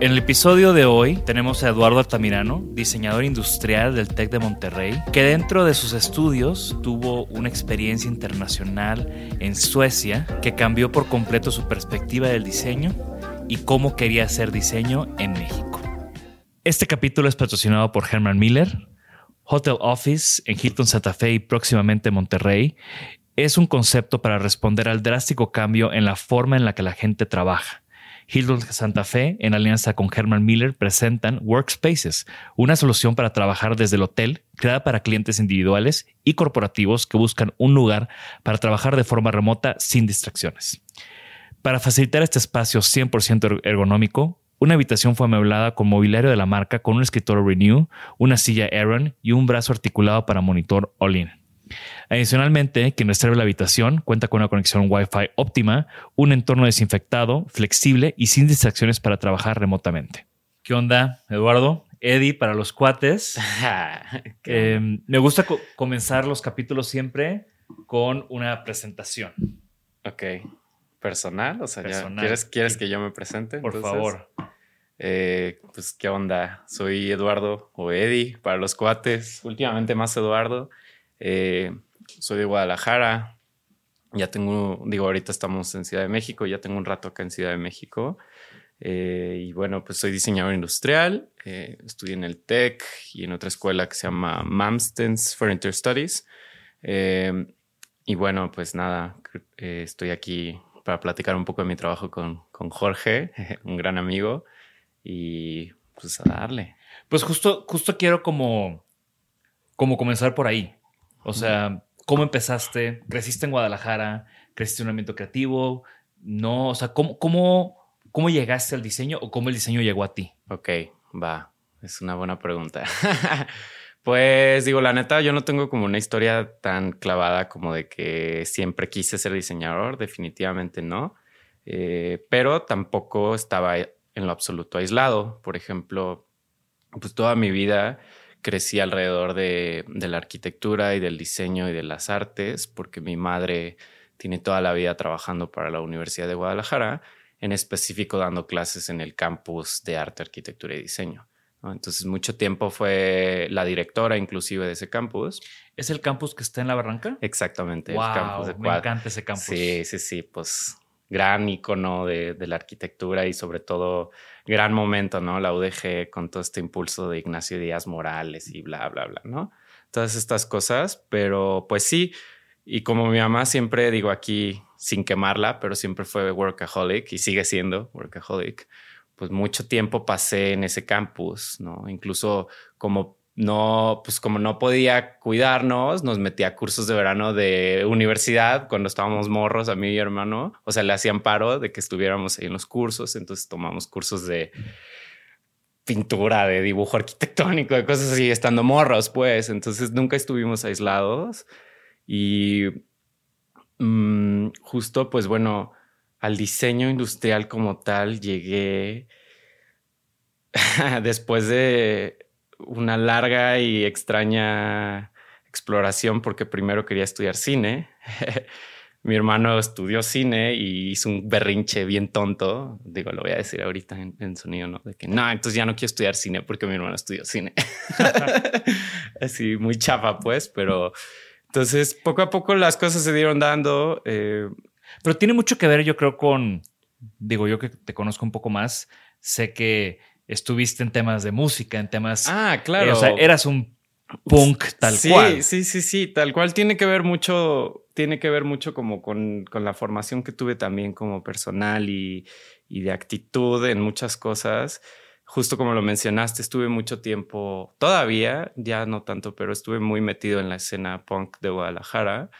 En el episodio de hoy tenemos a Eduardo Altamirano, diseñador industrial del TEC de Monterrey, que dentro de sus estudios tuvo una experiencia internacional en Suecia que cambió por completo su perspectiva del diseño y cómo quería hacer diseño en México. Este capítulo es patrocinado por Herman Miller, Hotel Office en Hilton Santa Fe y próximamente Monterrey. Es un concepto para responder al drástico cambio en la forma en la que la gente trabaja. Hilton Santa Fe, en alianza con Herman Miller, presentan Workspaces, una solución para trabajar desde el hotel, creada para clientes individuales y corporativos que buscan un lugar para trabajar de forma remota sin distracciones. Para facilitar este espacio 100% ergonómico, una habitación fue amueblada con mobiliario de la marca con un escritorio Renew, una silla Aaron y un brazo articulado para monitor All-in. Adicionalmente, quien reserve la habitación cuenta con una conexión Wi-Fi óptima, un entorno desinfectado, flexible y sin distracciones para trabajar remotamente. ¿Qué onda, Eduardo? Eddie para los cuates. eh, me gusta co comenzar los capítulos siempre con una presentación. Ok. Personal, o sea, Personal. Ya, ¿quieres, ¿quieres, que yo me presente? Por Entonces, favor. Eh, pues, ¿qué onda? Soy Eduardo o Eddie para los cuates. Últimamente más Eduardo. Eh, soy de Guadalajara. Ya tengo, digo, ahorita estamos en Ciudad de México, ya tengo un rato acá en Ciudad de México. Eh, y bueno, pues soy diseñador industrial, eh, estudié en el TEC y en otra escuela que se llama Mamstens Furniture Studies. Eh, y bueno, pues nada, eh, estoy aquí para platicar un poco de mi trabajo con, con Jorge, un gran amigo, y pues a darle. Pues justo, justo quiero como, como comenzar por ahí. O sea, ¿cómo empezaste? ¿Creciste en Guadalajara? ¿Creciste en un ambiente creativo? No, o sea, ¿cómo, cómo, cómo llegaste al diseño o cómo el diseño llegó a ti? Ok, va, es una buena pregunta. pues digo, la neta, yo no tengo como una historia tan clavada como de que siempre quise ser diseñador, definitivamente no, eh, pero tampoco estaba en lo absoluto aislado. Por ejemplo, pues toda mi vida crecí alrededor de, de, la arquitectura y del diseño y de las artes, porque mi madre tiene toda la vida trabajando para la Universidad de Guadalajara, en específico dando clases en el campus de arte, arquitectura y diseño. ¿no? Entonces, mucho tiempo fue la directora inclusive de ese campus. ¿Es el campus que está en la barranca? Exactamente. Wow, el campus de me encanta ese campus. Sí, sí, sí, pues gran icono de, de, la arquitectura y sobre todo gran momento, ¿no? La UDG con todo este impulso de Ignacio Díaz Morales y bla, bla, bla, ¿no? Todas estas cosas, pero pues sí, y como mi mamá siempre digo aquí, sin quemarla, pero siempre fue workaholic y sigue siendo workaholic, pues mucho tiempo pasé en ese campus, ¿no? Incluso como no, pues como no podía cuidarnos, nos metía a cursos de verano de universidad cuando estábamos morros, a mí y hermano. O sea, le hacían paro de que estuviéramos ahí en los cursos. Entonces tomamos cursos de pintura, de dibujo arquitectónico, de cosas así, estando morros, pues. Entonces nunca estuvimos aislados. Y mm, justo, pues bueno, al diseño industrial como tal llegué después de una larga y extraña exploración porque primero quería estudiar cine. Mi hermano estudió cine y hizo un berrinche bien tonto. Digo, lo voy a decir ahorita en, sonido, ¿no? De que no, entonces ya no quiero estudiar cine porque mi hermano estudió cine. Así, muy chafa, pues, pero entonces poco a poco las cosas se dieron dando. Eh, pero tiene mucho que ver, yo creo, con, digo, yo que te conozco un poco más, sé que estuviste en temas de música, en temas... Ah, claro. o sea, eras un punk tal cual. Sí, sí, sí, tal cual. Tiene que ver mucho, tiene que ver mucho como con, con la formación que tuve también como personal y, y, de actitud en muchas cosas. Justo como lo mencionaste, estuve mucho tiempo, todavía, ya no tanto, pero estuve muy metido en la escena punk de Guadalajara.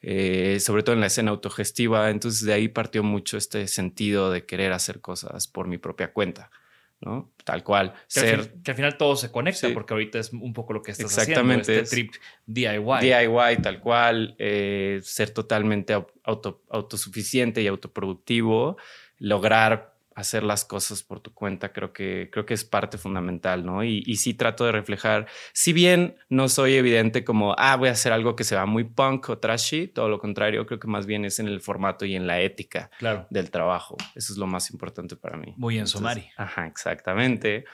Eh, sobre todo en la escena autogestiva, entonces de ahí partió mucho este sentido de querer hacer cosas por mi propia cuenta. ¿No? Tal cual. Que, ser... al, que al final todo se conecta, porque ahorita es un poco lo que estás Exactamente. haciendo, este trip DIY. DIY, tal cual, eh, ser totalmente auto, autosuficiente y autoproductivo, lograr hacer las cosas por tu cuenta, creo que, creo que es parte fundamental, ¿no? Y, y sí trato de reflejar, si bien no soy evidente como, ah, voy a hacer algo que se va muy punk o trashy, todo lo contrario, creo que más bien es en el formato y en la ética del trabajo. Eso es lo más importante para mí. Muy en Somari. Ajá, exactamente.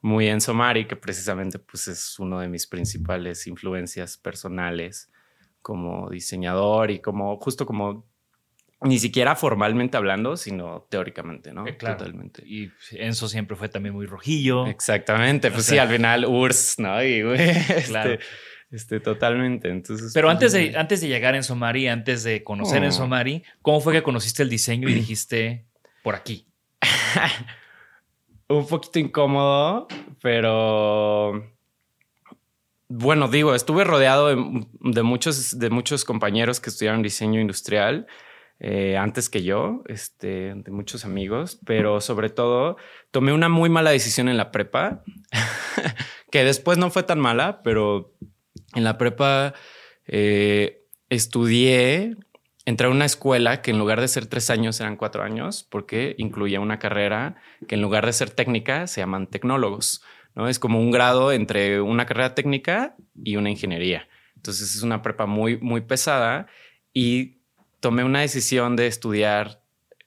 Muy en Somari, que precisamente pues es uno de mis principales influencias personales como diseñador y como justo como ni siquiera formalmente hablando, sino teóricamente, ¿no? Eh, Totalmente. Y Enzo siempre fue también muy rojillo. Exactamente. Pues sí, al final URSS, ¿no? Y este, claro. Este, totalmente. Entonces. Pero pues, antes de, antes de llegar en Somari, antes de conocer en oh. Somari, ¿cómo fue que conociste el diseño y dijiste por aquí? Un poquito incómodo, pero bueno, digo, estuve rodeado de, muchos, de muchos compañeros que estudiaron diseño industrial eh, antes que yo, este, de muchos amigos, pero sobre todo tomé una muy mala decisión en la prepa, que después no fue tan mala, pero en la prepa eh, estudié, entré a una escuela que en lugar de ser tres años eran cuatro años, porque incluía una carrera que en lugar de ser técnica se llaman tecnólogos, ¿no? Es como un grado entre una carrera técnica y una ingeniería. Entonces es una prepa muy, muy pesada y tomé una decisión de estudiar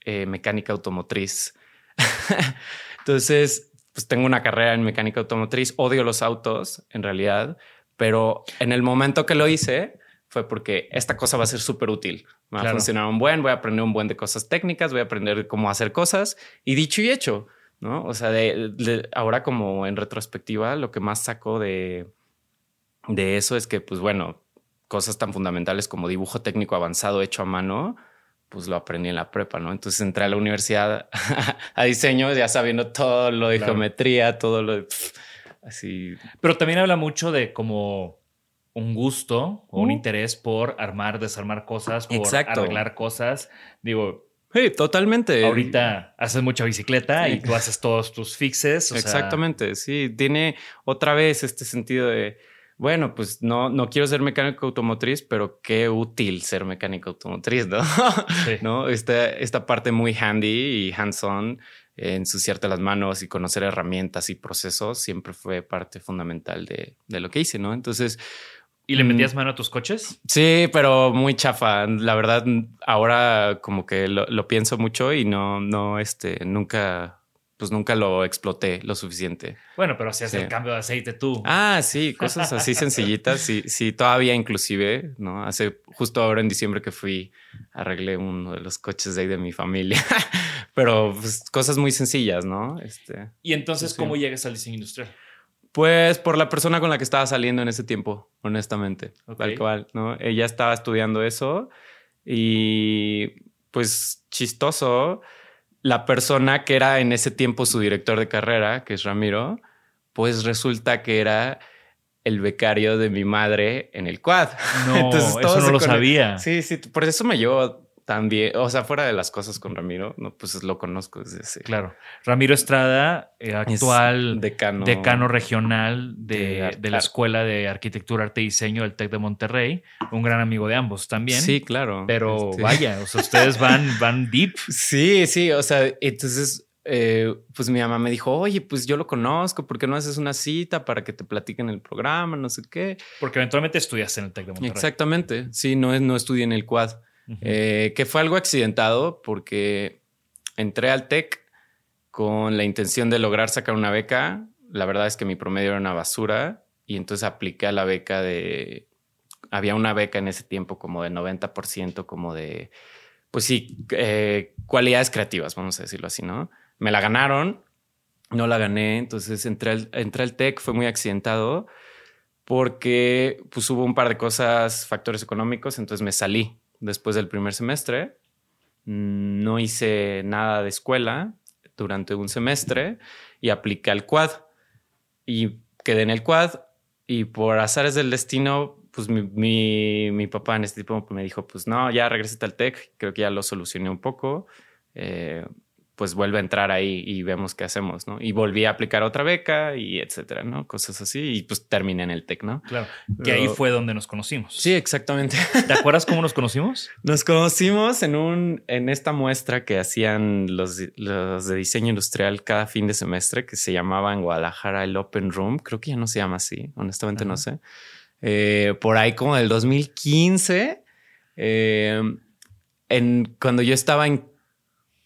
eh, mecánica automotriz. Entonces, pues tengo una carrera en mecánica automotriz, odio los autos en realidad, pero en el momento que lo hice fue porque esta cosa va a ser súper útil. Va a funcionar un buen, voy a aprender un buen de cosas técnicas, voy a aprender cómo hacer cosas y dicho y hecho, ¿no? O sea, de, ahora como en retrospectiva, lo que más saco de, de eso es que, pues bueno, cosas tan fundamentales como dibujo técnico avanzado hecho a mano, pues lo aprendí en la prepa, ¿no? Entonces entré a la universidad a diseño ya sabiendo todo lo de geometría, todo lo de... así. Pero también habla mucho de como un gusto o un uh. interés por armar, desarmar cosas, por arreglar cosas. Digo, Sí, totalmente. Ahorita haces mucha bicicleta y tú haces todos tus fixes. Exactamente, sí. Tiene otra vez este sentido de bueno, pues no, no quiero ser mecánico automotriz, pero qué útil ser mecánico automotriz, ¿no? ¿No? Esta, esta parte muy handy y hands-on, ensuciarte las manos y conocer herramientas y procesos siempre fue parte fundamental de, de lo que hice, ¿no? Entonces... ¿Y le mm, metías mano a tus coches? Sí, pero muy chafa. La verdad, ahora como que lo, lo pienso mucho y no, no, este, nunca pues nunca lo exploté lo suficiente. Bueno, pero hacías Sí. el cambio de aceite tú. Ah, sí, cosas así sencillitas. Sí, sí, todavía inclusive, ¿no? Hace justo ahora en diciembre que fui, arreglé uno de los coches de ahí de mi familia. Pero pues, cosas muy sencillas, ¿no? Este, y entonces, sí. ¿cómo llegas al diseño industrial? pues por la persona con la que estaba saliendo en ese tiempo, honestamente. Tal cual, ¿no? Ella estaba estudiando eso y pues chistoso, la persona que era en ese tiempo su director de carrera, que es Ramiro, pues resulta que era el becario de mi madre en el quad. No, eso todo no se lo sabía. Sí, sí, por eso me llevo tan bien, o sea, fuera de las cosas con Ramiro, no, pues lo conozco desde ese Claro. Ramiro Estrada, eh, es actual decano, decano regional de, de la Escuela de Arquitectura, Arte y Diseño del TEC de Monterrey, un gran amigo de ambos también. Sí, claro. Pero Este- vaya, o sea, ustedes van, van deep. Sí, sí, o sea, entonces, eh, pues mi mamá me dijo, oye, pues yo lo conozco, ¿por qué no haces una cita para que te platiquen el programa, no sé qué? Porque eventualmente estudiaste en el TEC de Monterrey. Exactamente, sí, no, es- no estudié en el eh, que fue algo accidentado porque entré al TEC con la intención de lograr sacar una beca, la verdad es que mi promedio era una basura y entonces apliqué a la beca de, había una beca en ese tiempo como de 90%, como de, pues sí, eh, cualidades creativas, vamos a decirlo así, ¿no? Me la ganaron, no la gané, entonces entré al, entré TEC, fue muy accidentado porque pues hubo un par de cosas, factores económicos, entonces me salí después del primer semestre, Mm, no hice nada de escuela durante un semestre y apliqué al quad. Y quedé en el quad y por azares del destino, pues mi, mi, mi papá en este tipo me dijo, pues no, ya regrésate al TEC, creo que ya lo solucioné un poco, eh, pues vuelve a entrar ahí y vemos qué hacemos, ¿no? Y volví a aplicar otra beca y etcétera, ¿no? Cosas así y pues terminé en el TEC, ¿no? Claro. Que ahí fue donde nos conocimos. Sí, exactamente. ¿Te acuerdas cómo nos conocimos? Nos conocimos en un en esta muestra que hacían los, los de diseño industrial cada fin de semestre que se llamaba en Guadalajara el Open Room. Creo que ya no se llama así, honestamente no sé. Eh, por ahí como del 2015, eh, en, cuando yo estaba en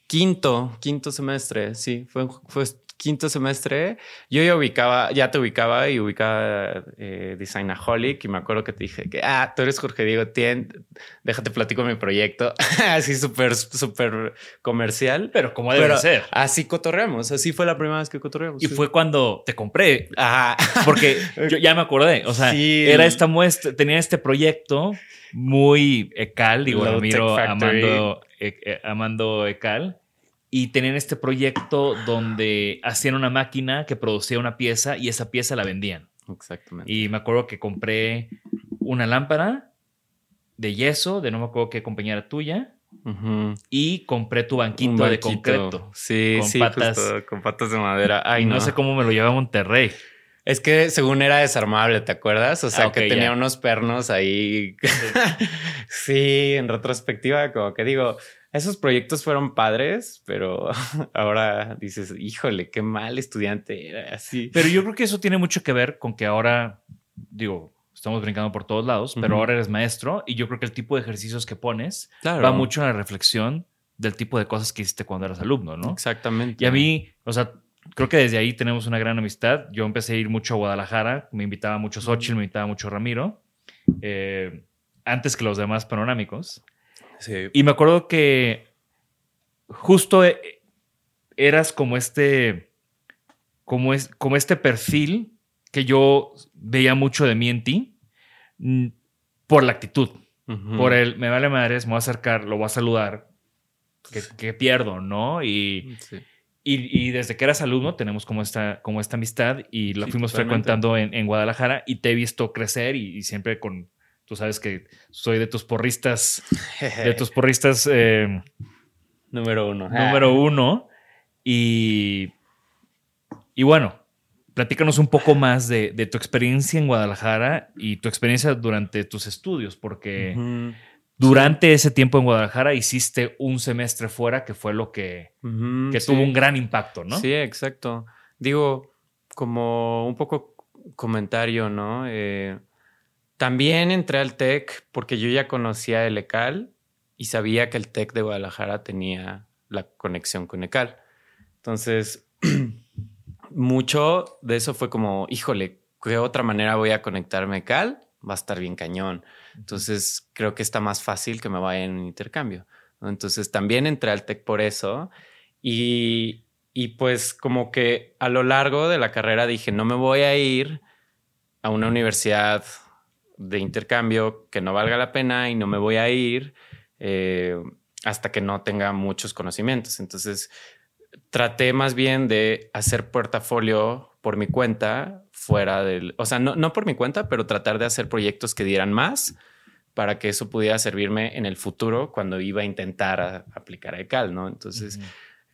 quinto, quinto semestre, sí, fue, fue quinto semestre, yo ya ubicaba, ya te ubicaba y ubicaba eh, Designaholic y me acuerdo que te dije que, ah, tú eres Jorge Diego Tien, déjate platico mi proyecto, así súper, súper comercial. Pero como debe Pero ser. así cotorreamos, así fue la primera vez que cotorreamos. Y sí. fue cuando te compré. Ajá. Porque yo ya me acordé. O sea, Sí. era esta muestra, tenía este proyecto muy ecal, digo, Tech Factory. amando, eh, eh, amando ecal. Y tenían este proyecto donde hacían una máquina que producía una pieza y esa pieza la vendían. Exactamente. Y me acuerdo que compré una lámpara de yeso, de no me acuerdo qué compañía era tuya, y compré tu banquito, de concreto. Sí, con sí, patas. justo, con patas de madera. Ay, no. no. sé cómo me lo llevé a Monterrey. Es que según era desarmable, ¿te acuerdas? O sea, Ah, que tenía unos pernos ahí. sí, en retrospectiva, como que digo, esos proyectos fueron padres, pero ahora dices, híjole, qué mal estudiante era así. Pero yo creo que eso tiene mucho que ver con que ahora, digo, estamos brincando por todos lados, pero ahora eres maestro y yo creo que el tipo de ejercicios que pones Claro. va mucho en la reflexión del tipo de cosas que hiciste cuando eras alumno, ¿no? Exactamente. Y a mí, o sea, creo que desde ahí tenemos una gran amistad. Yo empecé a ir mucho a Guadalajara, me invitaba mucho Xochitl, me invitaba mucho Ramiro, eh, antes que los demás panorámicos. Sí. Y me acuerdo que justo eh, eras como este, como, es, como este perfil que yo veía mucho de mí en ti mm, por la actitud, por el me vale madres, me voy a acercar, lo voy a saludar, que, que pierdo, ¿no? Y, Sí. Y, y desde que eras alumno tenemos como esta, como esta amistad y la Sí, fuimos totalmente. frecuentando en, en Guadalajara y te he visto crecer y, y siempre con, tú sabes que soy de tus porristas, de tus porristas eh, Número uno. número uno. Y, y bueno, platícanos un poco más de, de tu experiencia en Guadalajara y tu experiencia durante tus estudios, porque. Durante ese tiempo en Guadalajara hiciste un semestre fuera que fue lo que, que sí. tuvo un gran impacto, ¿no? Sí, exacto. Digo, como un poco comentario, ¿no? Eh, también entré al TEC porque yo ya conocía el ECAL y sabía que el TEC de Guadalajara tenía la conexión con ECAL. Entonces, mucho de eso fue como, híjole, ¿qué otra manera voy a conectarme Cal? Va a estar bien cañón. Entonces creo que está más fácil que me vaya en un intercambio. Entonces también entré al TEC por eso y, y pues como que a lo largo de la carrera dije, no me voy a ir a una universidad de intercambio que no valga la pena y no me voy a ir eh, hasta que no tenga muchos conocimientos. Entonces traté más bien de hacer portafolio por mi cuenta fuera del, o sea, no, no por mi cuenta, pero tratar de hacer proyectos que dieran más para que eso pudiera servirme en el futuro cuando iba a intentar aplicar a ECAL, ¿no? Entonces,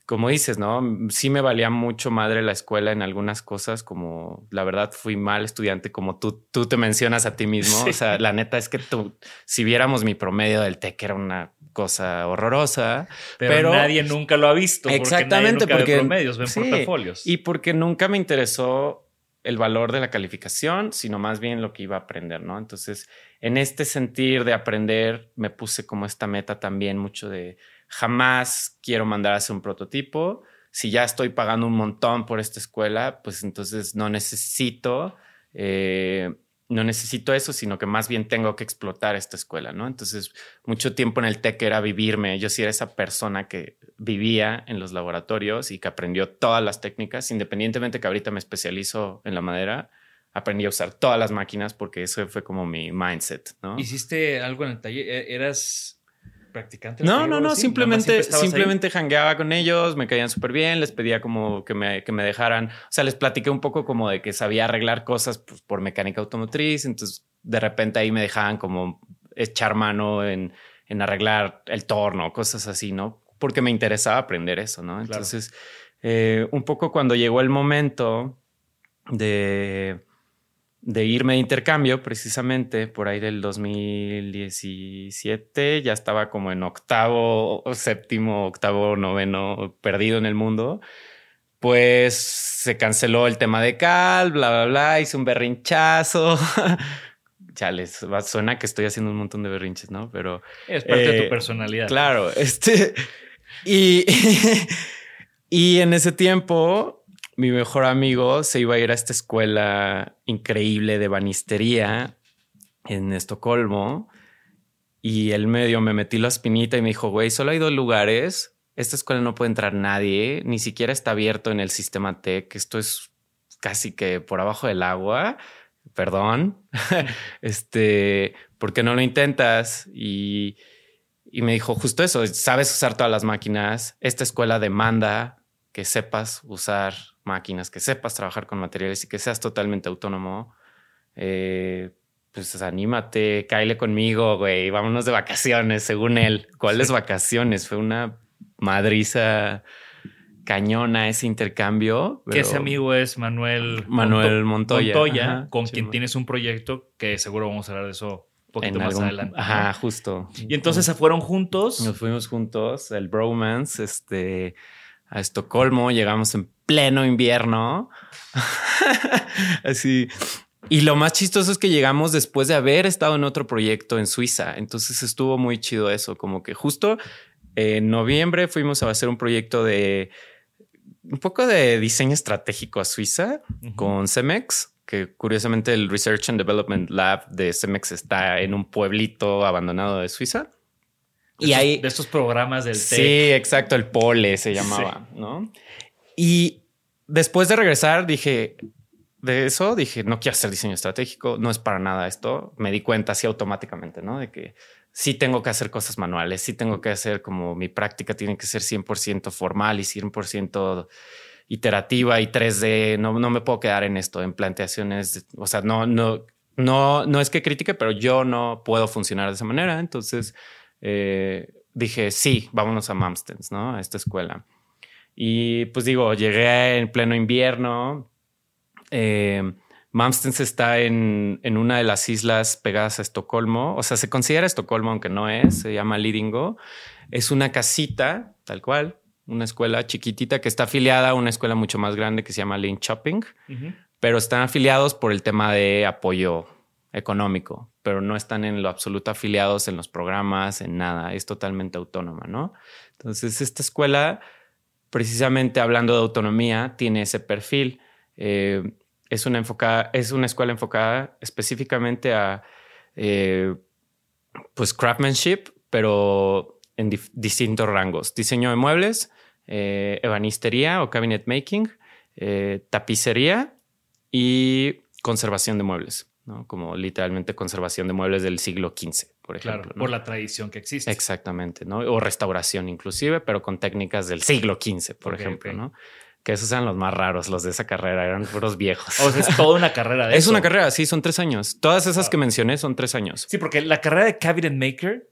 como dices, ¿no? Sí me valía mucho madre la escuela en algunas cosas, como la verdad fui mal estudiante, como tú, tú te mencionas a ti mismo. O sea, la neta es que tú, si viéramos mi promedio del TEC, era una cosa horrorosa. Pero, nadie nunca lo ha visto. Exactamente, porque, promedios, ven portafolios. Y porque nunca me interesó el valor de la calificación, sino más bien lo que iba a aprender, ¿no? Entonces, en este sentir de aprender, me puse como esta meta también mucho de jamás quiero mandar a hacer un prototipo. Si ya estoy pagando un montón por esta escuela, pues entonces no necesito eh, no necesito eso, sino que más bien tengo que explotar esta escuela, ¿no? Entonces, mucho tiempo en el TEC era vivirme. Yo sí era esa persona que vivía en los laboratorios y que aprendió todas las técnicas, independientemente que ahorita me especializo en la madera, aprendí a usar todas las máquinas porque eso fue como mi mindset, ¿no? ¿Hiciste algo en el taller? ¿E-, ¿Eras practicante? No, no, no, simplemente, simplemente jangueaba con ellos, me caían súper bien, les pedía como que me, que me dejaran, o sea, les platiqué un poco como de que sabía arreglar cosas pues, por mecánica automotriz, entonces de repente ahí me dejaban como echar mano en, en arreglar el torno, cosas así, ¿no? Porque me interesaba aprender eso, ¿no? Entonces, eh, un poco cuando llegó el momento de de irme de intercambio, precisamente por ahí del 2017, ya estaba como en octavo, séptimo, octavo, noveno, perdido en el mundo. Pues se canceló el tema de Cal, bla, bla, bla, hice un berrinchazo. ya les suena que estoy haciendo un montón de berrinches, ¿no? Pero es parte de tu eh, personalidad. Claro, este y, y en ese tiempo mi mejor amigo se iba a ir a esta escuela increíble de banistería en Estocolmo y el medio me metí la espinita y me dijo, güey, solo hay dos lugares. Esta escuela no puede entrar nadie, ni siquiera está abierto en el sistema TEC. Esto es casi que por abajo del agua. Perdón. este, ¿por qué no lo intentas? Y, y me dijo justo eso, sabes usar todas las máquinas. Esta escuela demanda que sepas usar máquinas, que sepas trabajar con materiales y que seas totalmente autónomo, eh, pues anímate, cáile conmigo, güey, vámonos de vacaciones, según él. ¿Cuáles vacaciones? Fue una madriza cañona ese intercambio. Que ese amigo es Manuel, Manuel Montoya, con quien tienes un proyecto que seguro vamos a hablar de eso un poquito más adelante. Ajá, justo. Y entonces se fueron juntos. Nos fuimos juntos, el bromance, este a Estocolmo, llegamos en pleno invierno. Así. Y lo más chistoso es que llegamos después de haber estado en otro proyecto en Suiza. Entonces estuvo muy chido eso, como que justo en noviembre fuimos a hacer un proyecto de un poco de diseño estratégico a Suiza con Cemex, que curiosamente el Research and Development Lab de Cemex está en un pueblito abandonado de Suiza y ahí. De estos programas del Sí, exacto, el Pole se llamaba, ¿no? Y después de regresar, dije. De eso dije, no quiero hacer diseño estratégico, no es para nada esto. Me di cuenta así automáticamente, ¿no? De que sí tengo que hacer cosas manuales, sí tengo que hacer como mi práctica tiene que ser 100% formal y 100% iterativa y 3D. No, no me puedo quedar en esto, en planteaciones. O sea, no, no, no, no es que critique, pero yo no puedo funcionar de esa manera. Entonces eh, dije, sí, vámonos a Mamstens, ¿no? A esta escuela. Y pues digo, llegué en pleno invierno. Eh, Mamstens está en, en, una de las islas pegadas a Estocolmo. O sea, se considera Estocolmo, aunque no es. Se llama Lidingö. Es una casita, tal cual, una escuela chiquitita que está afiliada a una escuela mucho más grande que se llama Linköping, pero están afiliados por el tema de apoyo económico, pero no están en lo absoluto afiliados en los programas, en nada, es totalmente autónoma, ¿no? Entonces, esta escuela, precisamente hablando de autonomía, tiene ese perfil. Eh, es, una enfocada, es una escuela enfocada específicamente a eh, pues craftsmanship, pero en distintos rangos. Diseño de muebles, eh, ebanistería o cabinet making, tapicería y conservación de muebles. ¿No? Como literalmente conservación de muebles del siglo XV, por ejemplo. Claro, por la tradición que existe. Exactamente, ¿no? O restauración inclusive, pero con técnicas del siglo XV, por ejemplo, ¿no? Que esos eran los más raros, los de esa carrera, eran puros viejos. O sea, es toda una carrera de Es una carrera, sí, son tres años. Todas esas que mencioné son tres años. Sí, porque la carrera de cabinet maker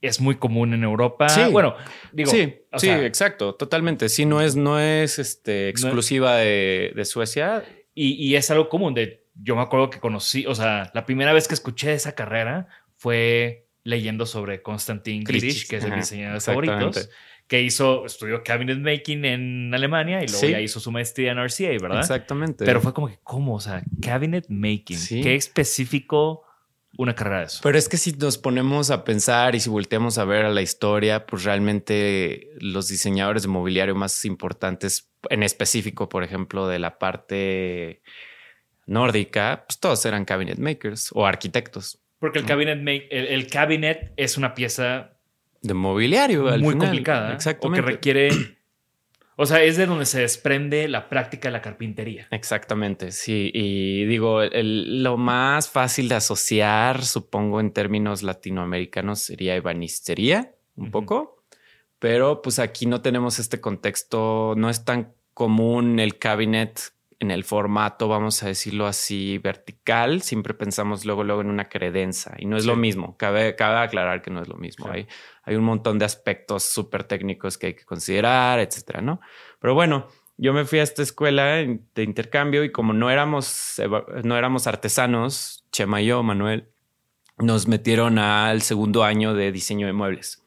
es muy común en Europa. Sí. Bueno, digo. Sí, sí, exacto, totalmente. Sí, no es, no es este, exclusiva de, de, Suecia. Y, y, es algo común. De, yo me acuerdo que conocí, o sea, la primera vez que escuché esa carrera fue leyendo sobre Konstantin Grich, que es el diseñador de favoritos que hizo, estudió cabinet making en Alemania y luego ya hizo su maestría en RCA, ¿verdad? Exactamente. Pero fue como que, ¿cómo? O sea, cabinet making. ¿Qué específico una carrera de eso? Pero es que si nos ponemos a pensar y si volteamos a ver a la historia, pues realmente los diseñadores de mobiliario más importantes, en específico, por ejemplo, de la parte nórdica, pues todos eran cabinet makers o arquitectos. Porque el cabinet, make, el cabinet es una pieza de mobiliario. muy complicada. Exactamente. O que requiere. O sea, es de donde se desprende la práctica de la carpintería. Exactamente, sí. Y digo, lo más fácil de asociar, supongo, en términos latinoamericanos sería ebanistería, un poco. Pero pues aquí no tenemos este contexto, no es tan común el cabinet en el formato, vamos a decirlo así, vertical, siempre pensamos luego, luego en una credenza y no es lo mismo. Cabe, cabe aclarar que no es lo mismo. Hay, hay un montón de aspectos súper técnicos que hay que considerar, etcétera, ¿no? Pero bueno, yo me fui a esta escuela de intercambio y como no éramos, no éramos artesanos, Chema y yo, Manuel, nos metieron al segundo año de diseño de muebles.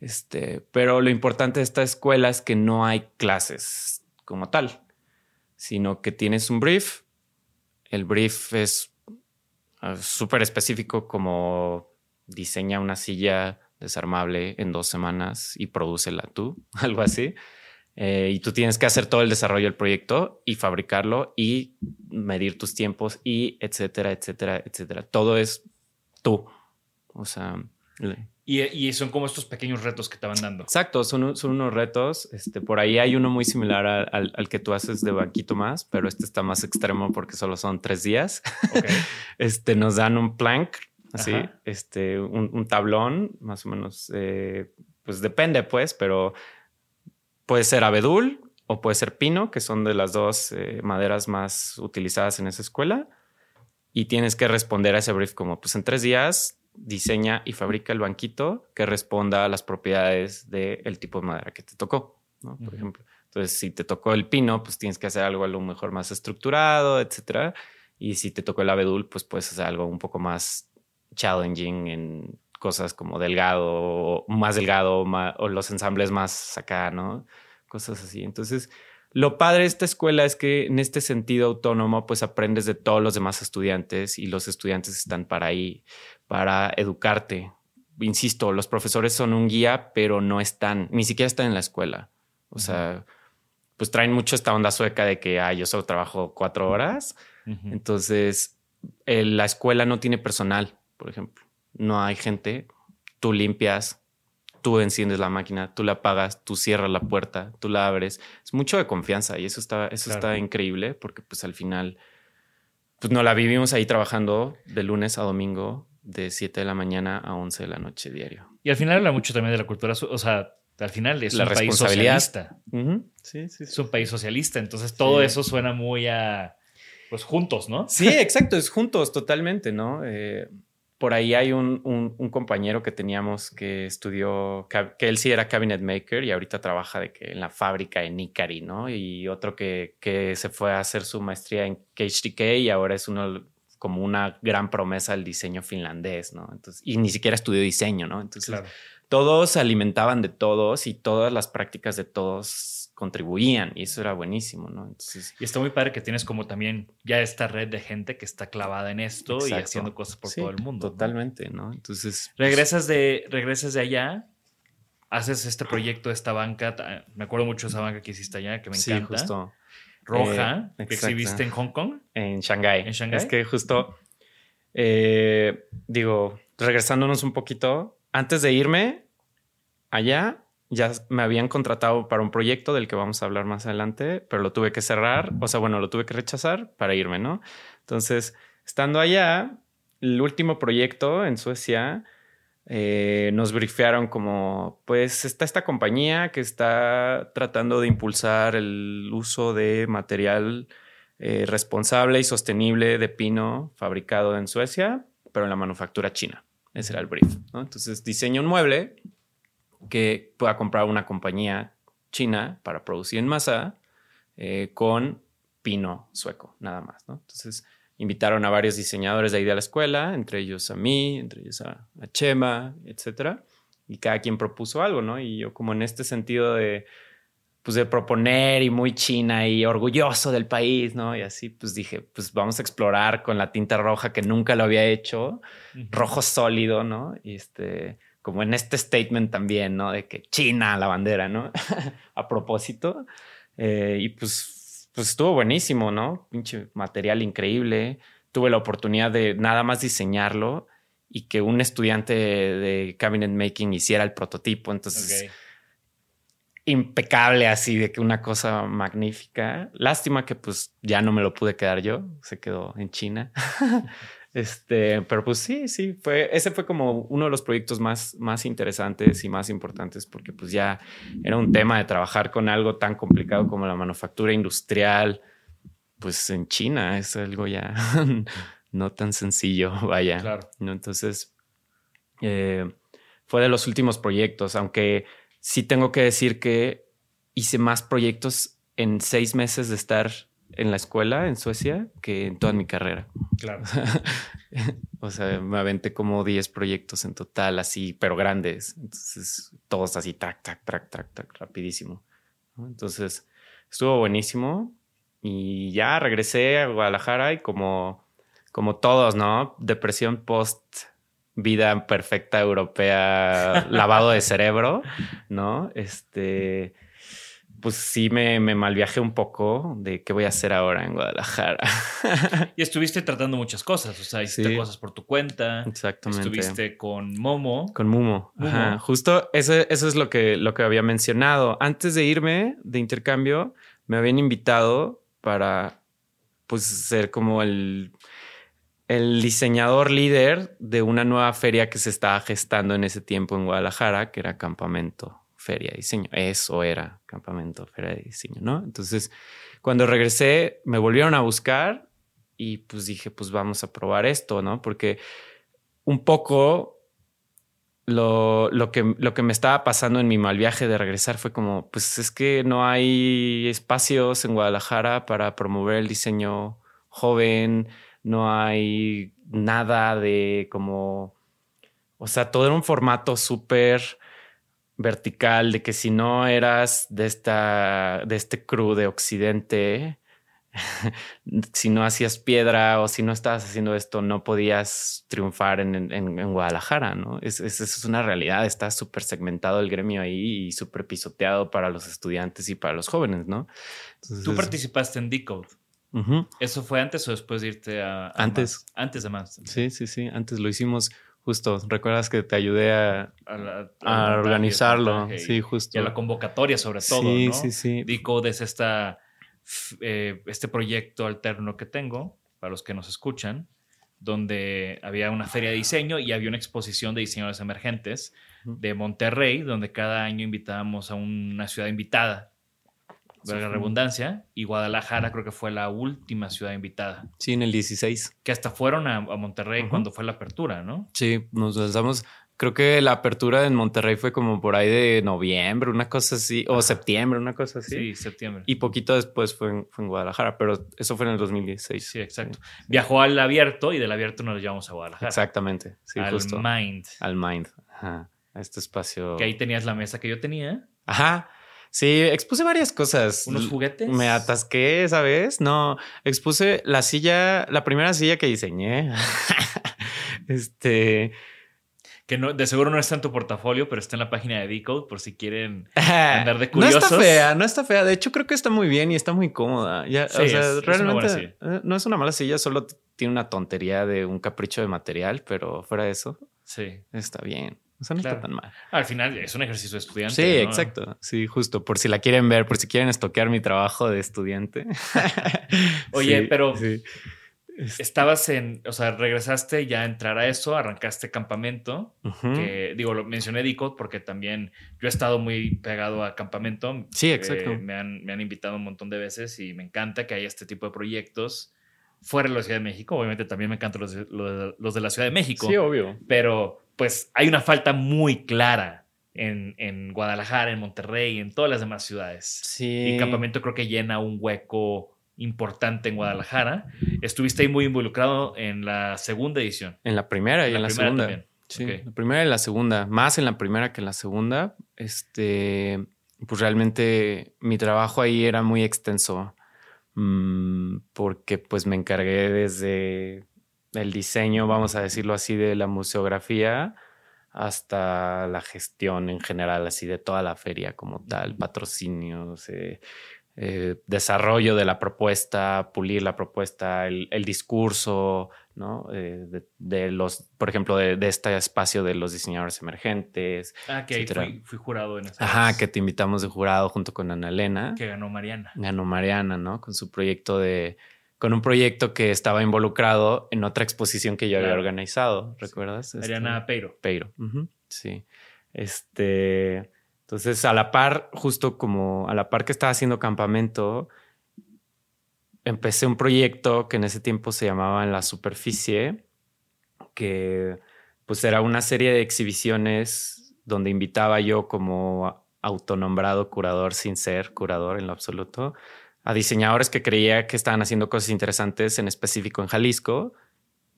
Este, pero lo importante de esta escuela es que no hay clases como tal sino que tienes un brief. El brief es ah, súper específico como diseña una silla desarmable en dos semanas y prodúcela tú, algo así. Eh, y tú tienes que hacer todo el desarrollo del proyecto y fabricarlo y medir tus tiempos y etcétera, etcétera, etcétera. Todo es tú. O sea, y, son como estos pequeños retos que te van dando. Exacto, son, son unos retos. Este, por ahí hay uno muy similar al, que tú haces de banquito más, pero este está más extremo porque solo son tres días. este, nos dan un plank, así, este, un, tablón, más o menos, eh, pues depende, pues, pero puede ser abedul o puede ser pino, que son de las dos eh, maderas más utilizadas en esa escuela. Y tienes que responder a ese brief como, pues en tres días diseña y fabrica el banquito que responda a las propiedades del tipo de madera que te tocó, Por ejemplo. Entonces, si te tocó el pino, pues tienes que hacer algo a lo mejor más estructurado, etcétera. Y si te tocó el abedul, pues puedes hacer algo un poco más challenging en cosas como delgado, más delgado, o los ensambles más acá, ¿no? Cosas así. Entonces, lo padre de esta escuela es que en este sentido autónomo, pues aprendes de todos los demás estudiantes y los estudiantes están para ahí, para educarte. Insisto, los profesores son un guía, pero no están, ni siquiera están en la escuela. O sea, pues traen mucho esta onda sueca de que ah, yo solo trabajo cuatro horas. Entonces, la escuela no tiene personal, por ejemplo. No hay gente. Tú limpias, tú enciendes la máquina, tú la apagas, tú cierras la puerta, tú la abres. Es mucho de confianza y eso está, eso está increíble porque pues al final, pues no la vivimos ahí trabajando de lunes a domingo de 7 de la mañana a 11 de la noche diario. Y al final habla mucho también de la cultura, o sea, al final es un país socialista. sí, sí, Es un país socialista, entonces todo eso suena muy a, pues juntos, ¿no? Sí, exacto, es juntos totalmente, ¿no? Eh, por ahí hay un, un, compañero que teníamos que estudió, que él sí era cabinet maker y ahorita trabaja de que en la fábrica en Ikari, ¿no? Y otro que, que se fue a hacer su maestría en KHTK y ahora es uno como una gran promesa del diseño finlandés, ¿no? Entonces, y ni siquiera estudió diseño, ¿no? Entonces, todos se alimentaban de todos y todas las prácticas de todos contribuían y eso era buenísimo, ¿no? Entonces, y está muy padre que tienes como también ya esta red de gente que está clavada en esto y haciendo cosas por todo el mundo. Totalmente, ¿no? Entonces, pues regresas de regresas de allá, haces este proyecto, esta banca, me acuerdo mucho de esa banca que hiciste allá, que me encanta. Sí, justo. roja Eh, que exacto. exhibiste en Hong Kong. En Shanghái. ¿En Shanghái? Es que justo, eh, digo, regresándonos un poquito, antes de irme allá, ya me habían contratado para un proyecto del que vamos a hablar más adelante, pero lo tuve que cerrar, o sea, bueno, lo tuve que rechazar para irme, ¿no? Entonces, estando allá, el último proyecto en Suecia, eh, nos brifearon como, pues está esta compañía que está tratando de impulsar el uso de material eh, responsable y sostenible de pino fabricado en Suecia, pero en la manufactura china. Ese era el brief. Entonces diseña un mueble que pueda comprar una compañía china para producir en masa eh, con pino sueco, nada más. ¿no? Entonces invitaron a varios diseñadores de ahí de la escuela, entre ellos a mí, entre ellos a, a Chema, etcétera, y cada quien propuso algo, ¿no? Y yo como en este sentido de pues de proponer y muy china y orgulloso del país, ¿no? Y así pues dije, pues vamos a explorar con la tinta roja que nunca lo había hecho, rojo sólido, ¿no? Y este, como en este statement también, ¿no? De que China, la bandera, ¿no? a propósito. Eh, y pues, pues estuvo buenísimo, ¿no? Pinche material increíble. Tuve la oportunidad de nada más diseñarlo y que un estudiante de cabinet making hiciera el prototipo. Entonces, Ok. impecable así de que una cosa magnífica. Lástima que pues ya no me lo pude quedar yo, se quedó en China. este, pero pues sí, sí, fue ese fue como uno de los proyectos más más interesantes y más importantes porque pues ya era un tema de trabajar con algo tan complicado como la manufactura industrial pues en China es algo ya no tan sencillo, vaya. Claro. ¿no? Entonces, eh, fue de los últimos proyectos, aunque sí tengo que decir que hice más proyectos en seis meses de estar en la escuela en Suecia que en toda mi carrera. Claro. o sea, me aventé como 10 proyectos en total, así, pero grandes. Entonces, todos así, tac, tac, tac, tac, tac, rapidísimo. Entonces, estuvo buenísimo. Y ya regresé a Guadalajara y como, como todos, ¿no? Depresión post vida perfecta europea, lavado de cerebro, ¿no? Este, pues sí me, me malviajé un poco de qué voy a hacer ahora en Guadalajara. Y estuviste tratando muchas cosas, o sea, hiciste Sí. cosas por tu cuenta. Exactamente. Estuviste con Momo. Con Mumo. Mumo. Ajá. Justo eso, eso es lo que, lo que había mencionado. Antes de irme de intercambio, me habían invitado para pues ser como el, el diseñador líder de una nueva feria que se estaba gestando en ese tiempo en Guadalajara, que era Campamento Feria de Diseño. Eso era Campamento Feria de Diseño, ¿no? Entonces, cuando regresé, me volvieron a buscar y pues dije, pues vamos a probar esto, ¿no? Porque un poco lo, lo, que, lo que me estaba pasando en mi mal viaje de regresar fue como, pues es que no hay espacios en Guadalajara para promover el diseño joven, no hay nada de como, o sea, todo era un formato súper vertical de que si no eras de esta, de este crew de Occidente, si no hacías piedra o si no estabas haciendo esto, no podías triunfar en, en- en Guadalajara, ¿no? Es, es, es una realidad, está súper segmentado el gremio ahí y súper pisoteado para los estudiantes y para los jóvenes, ¿no? Entonces, Tú participaste en Decode. ¿Eso fue antes o después de irte a... a Antes. Antes de más. Sí, sí, sí, antes lo hicimos justo, ¿recuerdas que te ayudé a, A, la- a al organizarlo? y- Sí, justo. Y a la convocatoria sobre todo, Sí, ¿no? sí, sí. Decode es esta, eh, este proyecto alterno que tengo, para los que nos escuchan, donde había una feria de diseño y había una exposición de diseñadores emergentes de Monterrey, donde cada año invitábamos a una ciudad invitada, valga la fue. redundancia, y Guadalajara creo que fue la última ciudad invitada, Sí, en el 16. que hasta fueron a, a Monterrey Ujú. cuando fue la apertura, ¿no? Sí, nos lanzamos. Creo que la apertura en Monterrey fue como por ahí de noviembre, una cosa así, o septiembre, una cosa así. Sí, septiembre. Y poquito después fue en, fue en Guadalajara, pero eso fue en el 2016. Sí, exacto. Viajó al abierto y del abierto nos llevamos a Guadalajara. Exactamente. Sí, al justo. Mind. Al Mind. Ajá. A este espacio. Que ahí tenías la mesa que yo tenía. Ajá. Sí, expuse varias cosas. Unos juguetes. Me atasqué esa vez. No, expuse la silla, la primera silla que diseñé. este. que no, de seguro no está en tu portafolio, pero está en la página de Decode por si quieren andar de curiosos. No está fea, no está fea. De hecho, creo que está muy bien y está muy cómoda. Ya, o sea, realmente eh, no es una mala silla, solo tiene una tontería de un capricho de material, pero fuera de eso, sí. está bien. O sea, no está tan mal. Al final es un ejercicio de estudiante. Sí, exacto. Sí, justo. Por si la quieren ver, por si quieren estoquear mi trabajo de estudiante. Oye, pero Estabas en, o sea, regresaste ya a entrar a eso, arrancaste campamento, que digo, lo mencioné Dico porque también yo he estado muy pegado a campamento. Sí, exacto. me, han, me han invitado un montón de veces y me encanta que haya este tipo de proyectos fuera de la Ciudad de México. Obviamente también me encantan los de, los de la Ciudad de México. Sí, obvio. Pero pues hay una falta muy clara en, en, Guadalajara, en Monterrey, en todas las demás ciudades. Sí. Y Campamento creo que llena un hueco importante en Guadalajara. Estuviste ahí muy involucrado en la segunda edición. En la primera y en la, segunda. También. Sí, la primera y la segunda. Más en la primera que en la segunda. Este, pues realmente mi trabajo ahí era muy extenso. Mm, porque pues me encargué desde el diseño, vamos a decirlo así, de la museografía hasta la gestión en general, así de toda la feria como tal, patrocinios, eh, eh, desarrollo de la propuesta, pulir la propuesta, el, discurso, ¿no? Eh, de, los, por ejemplo, de, este espacio de los diseñadores emergentes. Ah, que fui, fui, jurado en esa Ajá, que te invitamos de jurado junto con Ana Elena. Que ganó Mariana. Ganó Mariana, ¿no? Con su proyecto de, con un proyecto que estaba involucrado en otra exposición que yo había organizado, ¿recuerdas? Mariana este, Peiro. Peiro, sí. Este, entonces, a la par, justo como a la par que estaba haciendo campamento, empecé un proyecto que en ese tiempo se llamaba En la Superficie, que pues era una serie de exhibiciones donde invitaba yo como autonombrado curador sin ser curador en lo absoluto, a diseñadores que creía que estaban haciendo cosas interesantes en específico en Jalisco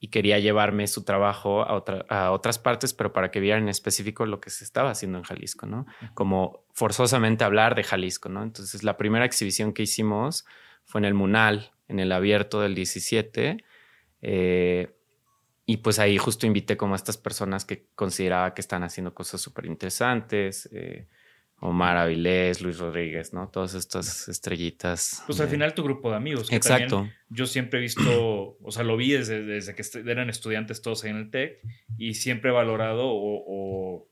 y quería llevarme su trabajo a, a, otras partes, pero para que vieran en específico lo que se estaba haciendo en Jalisco, ¿no? Como forzosamente hablar de Jalisco, ¿no? Entonces, la primera exhibición que hicimos fue en el Munal, en el abierto del 17. Eh, y pues ahí justo invité como a estas personas que consideraba que están haciendo cosas súper interesantes. Eh, Omar Avilés, Luis Rodríguez, ¿no? Todas estas estrellitas. Pues al final tu grupo de amigos. Exacto. Yo siempre he visto, o sea, lo vi desde, desde que eran estudiantes todos ahí en el TEC y siempre he valorado o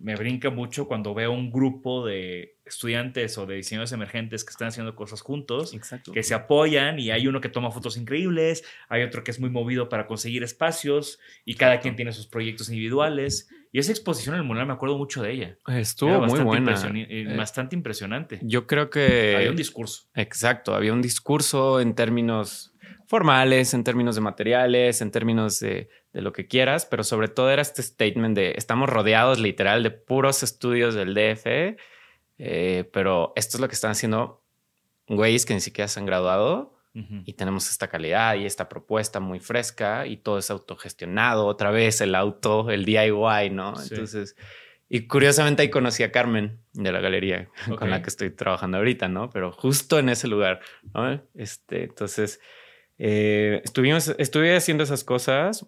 me brinca mucho cuando veo un grupo de estudiantes o de diseñadores emergentes que están haciendo cosas juntos, que se apoyan y hay uno que toma fotos increíbles, hay otro que es muy movido para conseguir espacios y cada quien tiene sus proyectos individuales. Y esa exposición en el Munal me acuerdo mucho de ella. Estuvo muy buena. Eh, bastante impresionante. Yo creo que... Había un discurso. Exacto, había un discurso en términos formales, en términos de materiales, en términos de, lo que quieras, pero sobre todo era este statement de estamos rodeados literal de puros estudios del DF, eh, pero esto es lo que están haciendo güeyes que ni siquiera se han graduado y tenemos esta calidad y esta propuesta muy fresca y todo es autogestionado, otra vez el auto, el DIY, ¿no? Entonces... Y curiosamente ahí conocí a Carmen de la galería con la que estoy trabajando ahorita, ¿no? Pero justo en ese lugar, ¿no? Este, entonces, eh, estuvimos, estuve haciendo esas cosas,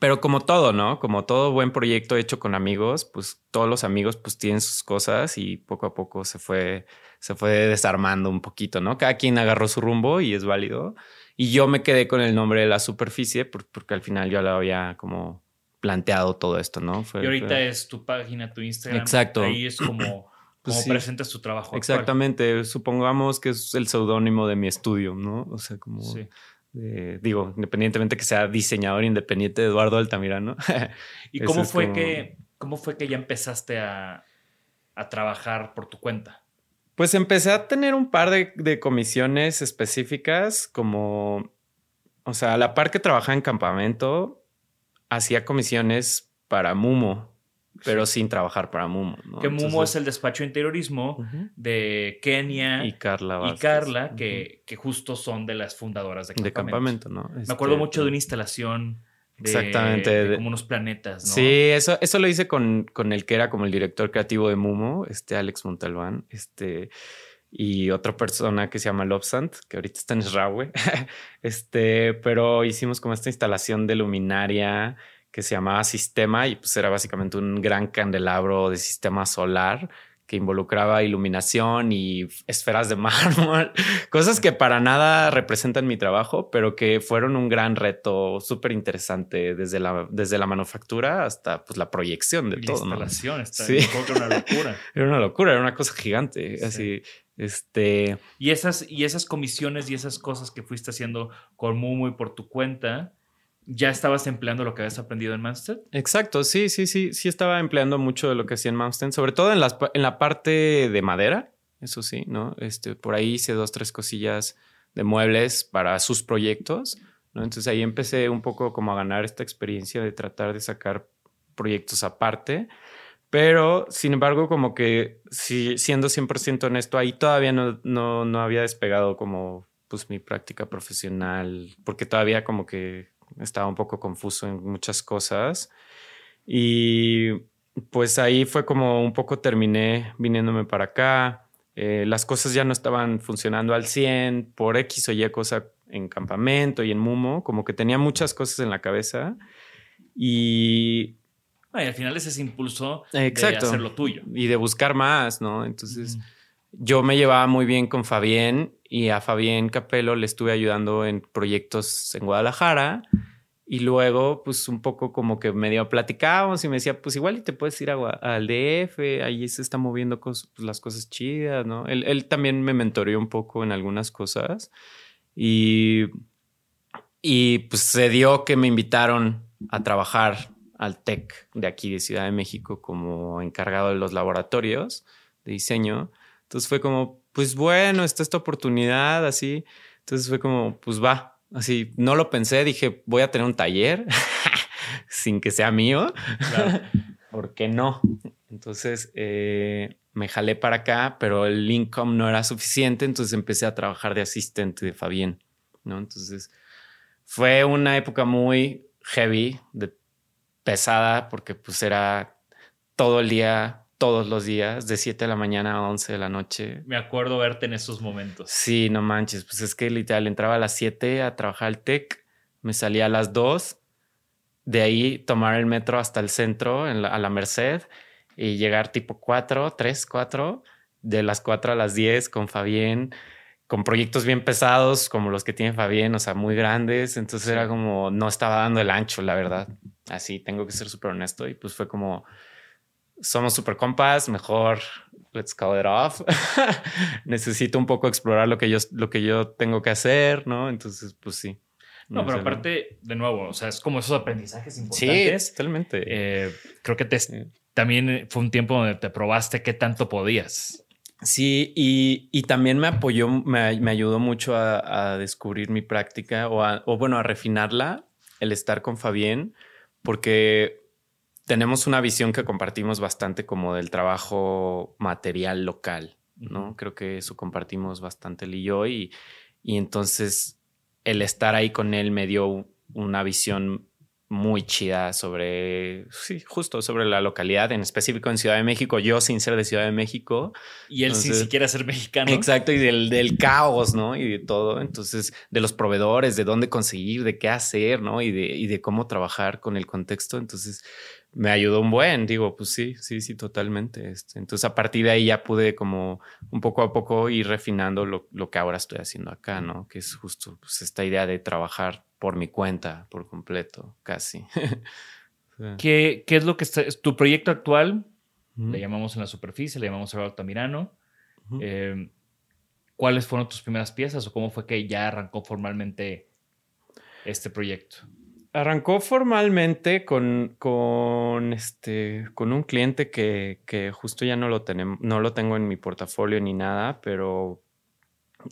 pero como todo, ¿no? Como todo buen proyecto hecho con amigos, pues todos los amigos pues tienen sus cosas y poco a poco se fue, se fue desarmando un poquito, ¿no? Cada quien agarró su rumbo y es válido. Y yo me quedé con el nombre de la superficie porque al final yo lo había como planteado todo esto, ¿no? y ahorita es tu página, tu Instagram. Exacto. Ahí es como pues ¿Cómo presentas tu trabajo? Exactamente. Supongamos que es el seudónimo de mi estudio, ¿no? O sea, como. Digo, independientemente que sea diseñador independiente de Eduardo Altamirano. ¿Y cómo fue, que, cómo fue que ya empezaste a, trabajar por tu cuenta? Pues empecé a tener un par de, de, comisiones específicas, como, o sea, a la par que trabajaba en campamento, hacía comisiones para Mumo, pero sin trabajar para Mumo. Que Mumo es el despacho de interiorismo de Kenia y Carla, y Carla que, que, justo son de las fundadoras de Campamento. ¿no? Me acuerdo este, mucho de una instalación de, Exactamente. como unos planetas, ¿no? Sí, eso, eso lo hice con, con el que era como el director creativo de Mumo, este Alex Montalbán, este y otra persona que se llama Lobsant, que ahorita está en Israel. este, pero hicimos como esta instalación de luminaria que se llamaba Sistema y pues era básicamente un gran candelabro de sistema solar que involucraba iluminación y esferas de mármol, cosas que para nada representan mi trabajo, pero que fueron un gran reto súper interesante desde la, desde la manufactura hasta pues, la proyección de La todo. ¿no? instalación, está Sí. era una locura. Era una locura, era una cosa gigante. Así, este. Y esas, y esas comisiones y esas cosas que fuiste haciendo con muy, muy por tu cuenta, ¿ya estabas empleando lo que habías aprendido en Manchester? Exacto, sí, sí, sí, sí estaba empleando mucho de lo que hacía en Mountain, sobre todo en, las, en la parte de madera, eso sí, ¿no? Este, por ahí hice dos, tres cosillas de muebles para sus proyectos, ¿no? Entonces ahí empecé un poco como a ganar esta experiencia de tratar de sacar proyectos aparte, pero sin embargo como que si, siendo 100% honesto, ahí todavía no, no, no había despegado como pues mi práctica profesional, porque todavía como que estaba un poco confuso en muchas cosas. Y pues ahí fue como un poco terminé viniéndome para acá. Eh, las cosas ya no estaban funcionando al 100 por X o Y cosa en campamento y en Mumo, como que tenía muchas cosas en la cabeza. Y Ah, y al final es ese impulso Exacto. de hacer lo tuyo. y de buscar más, ¿no? Entonces, yo me llevaba muy bien con Fabián y a Fabián Capello le estuve ayudando en proyectos en Guadalajara y luego pues un poco como que medio platicábamos y me decía pues igual y te puedes ir a al DF, ahí se están moviendo pues, las cosas chidas, ¿no? Él, él también me mentoreó un poco en algunas cosas y, y pues se dio que me invitaron a trabajar al TEC de aquí de Ciudad de México como encargado de los laboratorios de diseño. Entonces fue como, pues bueno, está esta oportunidad así. Entonces fue como, pues va, así, no lo pensé, dije, voy a tener un taller sin que sea mío. Claro. ¿Por qué no? Entonces eh, me jalé para acá, pero el income no era suficiente, entonces empecé a trabajar de asistente de Fabián, ¿no? Entonces fue una época muy heavy, de, pesada, porque pues era todo el día, todos los días, de 7 de la mañana a 11 de la noche. Me acuerdo verte en esos momentos. Sí, no manches, pues es que literal entraba a las 7 a trabajar al TEC, me salía a las 2, de ahí tomar el metro hasta el centro, en la- a la Merced, y llegar tipo 4, 3, 4, de las 4 a las 10 con Fabián, con proyectos bien pesados como los que tiene Fabián, o sea, muy grandes, entonces era como, no estaba dando el ancho, la verdad. Así, tengo que ser súper honesto, y pues fue como, somos súper compas, mejor let's call it off. Necesito un poco explorar lo que yo, lo que yo tengo que hacer, ¿no? Entonces, pues sí. No, pero aparte, de nuevo, o sea, es como esos aprendizajes Sí, importantes. totalmente. Eh, creo que te, Sí. también fue un tiempo donde te probaste qué tanto podías. Sí, y, y también me apoyó, me, me ayudó mucho a, a descubrir mi práctica o, a- o bueno, a refinarla, el estar con Fabián, porque tenemos una visión que compartimos bastante como del trabajo material local, ¿no? Creo que eso compartimos bastante él y yo y, y entonces el estar ahí con él me dio una visión muy chida sobre, sí, justo sobre la localidad, en específico en Ciudad de México, yo sin ser de Ciudad de México, Y él sin siquiera ser mexicano. Exacto, y del, del caos, ¿no? Y de todo. Entonces, de los proveedores, de dónde conseguir, de qué hacer, ¿no? Y de, y de cómo trabajar con el contexto. Entonces, me ayudó un buen, digo, pues sí, sí, sí, totalmente. Este, entonces, a partir de ahí ya pude como un poco a poco ir refinando lo, lo que ahora estoy haciendo acá, ¿no? Que es justo pues, esta idea de trabajar por mi cuenta, por completo, casi. ¿Qué, qué es lo que está, es tu proyecto actual? Le llamamos en la superficie, le llamamos Salvador Altamirano. Ujú. Eh, ¿Cuáles fueron tus primeras piezas o cómo fue que ya arrancó formalmente este proyecto? Arrancó formalmente con, con, este, con un cliente que, que justo ya no lo, tenemos, no lo tengo en mi portafolio ni nada, pero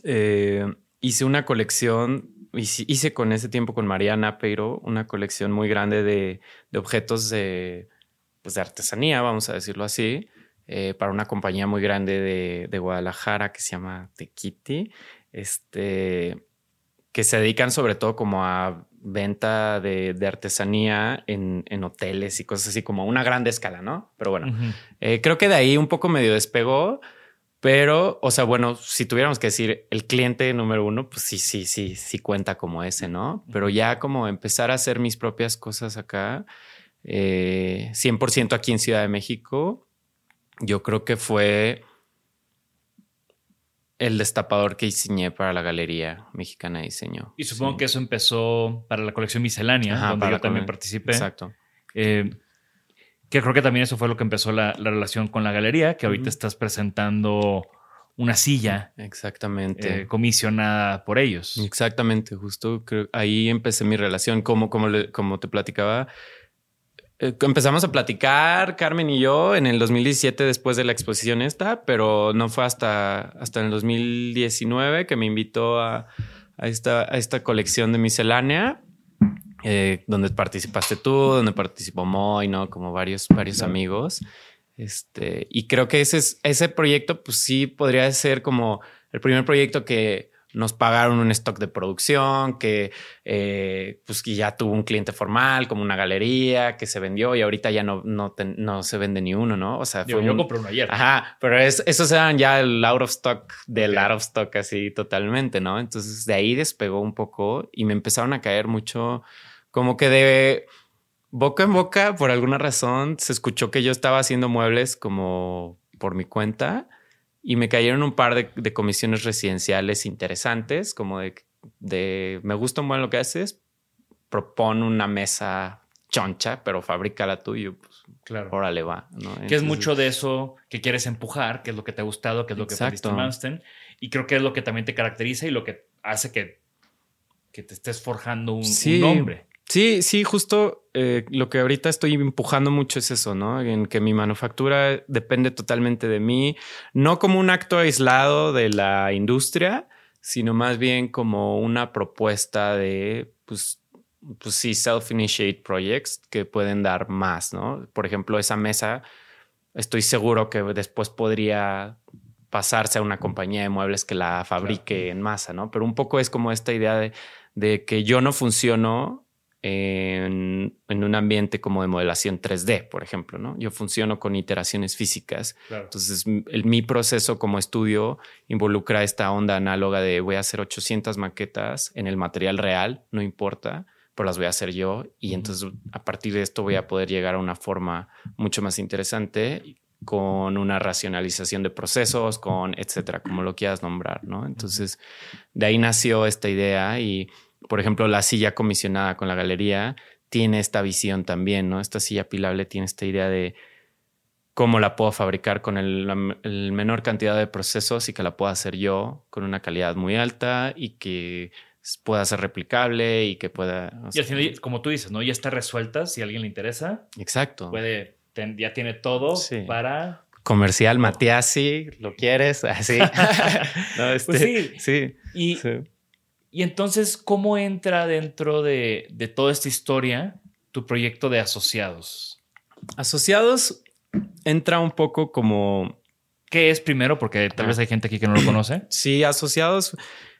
eh, hice una colección, hice, con ese tiempo con Mariana Peiro una colección muy grande de, de objetos de, pues de artesanía, vamos a decirlo así, eh, para una compañía muy grande de, de Guadalajara que se llama Tequiti. Este, que se dedican sobre todo como a venta de, de artesanía en, en hoteles y cosas así, como a una gran escala, ¿no? Pero bueno, eh, creo que de ahí un poco medio despegó, Pero, o sea, bueno, si tuviéramos que decir el cliente número uno, pues sí, sí, sí, sí cuenta como ese, ¿no? Pero ya como empezar a hacer mis propias cosas acá, 100% eh, aquí en Ciudad de México, yo creo que fue el destapador que diseñé para la Galería Mexicana de Diseño. Y supongo que eso empezó para la colección miscelánea, donde yo también participé. Exacto. Eh, que creo que también eso fue lo que empezó la, relación con la galería, que ahorita estás presentando una silla. Exactamente. Eh, comisionada por ellos. Exactamente, justo creo, ahí empecé mi relación. Como, como, como te platicaba, empezamos a platicar, Carmen y yo, en el 2017 después de la exposición esta, pero no fue hasta, hasta el 2019 que me invitó a, esta, a esta colección de miscelánea, eh, donde participaste tú, donde participó Moy, ¿no? Como varios, varios amigos. Este, y creo que ese, ese proyecto, pues sí, podría ser como el primer proyecto que nos pagaron un stock de producción, que eh, pues que ya tuvo un cliente formal, como una galería, que se vendió y ahorita ya no, no, no se vende ni uno, ¿no? O sea, yo, yo compré uno ayer. Ajá, pero es, esos eran ya el out of stock del out of stock así totalmente, ¿no? Entonces de ahí despegó un poco y me empezaron a caer mucho como que de boca en boca, por alguna razón, se escuchó que yo estaba haciendo muebles como por mi cuenta y me cayeron un par de, comisiones residenciales interesantes, como de, me gusta un buen lo que haces, propone una mesa choncha, pero fabrícala tú y pues, claro. órale va. que es mucho de eso que quieres empujar, que es lo que te ha gustado, que es lo que te visto en y creo que es lo que también te caracteriza y lo que hace que, que te estés forjando un, un nombre. Sí, sí, justo eh, lo que ahorita estoy empujando mucho es eso, ¿no? En que mi manufactura depende totalmente de mí, no como un acto aislado de la industria, sino más bien como una propuesta de, pues, pues sí, self-initiate projects que pueden dar más, ¿no? Por ejemplo, esa mesa, estoy seguro que después podría pasarse a una compañía de muebles que la fabrique en masa, ¿no? Pero un poco es como esta idea de, de que yo no funciono en, un ambiente como de modelación 3D, por ejemplo, ¿no? Yo funciono con iteraciones físicas. Entonces, el, mi proceso como estudio involucra esta onda análoga de voy a hacer 800 maquetas en el material real, no importa, pero las voy a hacer yo y entonces a partir de esto voy a poder llegar a una forma mucho más interesante con una racionalización de procesos, con etcétera, como lo quieras nombrar, ¿no? Entonces, de ahí nació esta idea y por ejemplo, la silla comisionada con la galería tiene esta visión también, ¿no? Esta silla pilable tiene esta idea de cómo la puedo fabricar con el, menor cantidad de procesos y que la pueda hacer yo con una calidad muy alta y que pueda ser replicable y que pueda... y al final, como tú dices, ¿no? Ya está resuelta si a alguien le interesa. Exacto. Puede, ya tiene todo para... Comercial, Matiasi, ¿lo quieres? Así. Pues este, sí. sí. Y y entonces, ¿cómo entra dentro de, toda esta historia tu proyecto de asociados? Asociados entra un poco como... ¿Qué es primero? Porque tal vez hay gente aquí que no lo conoce. Sí, Asociados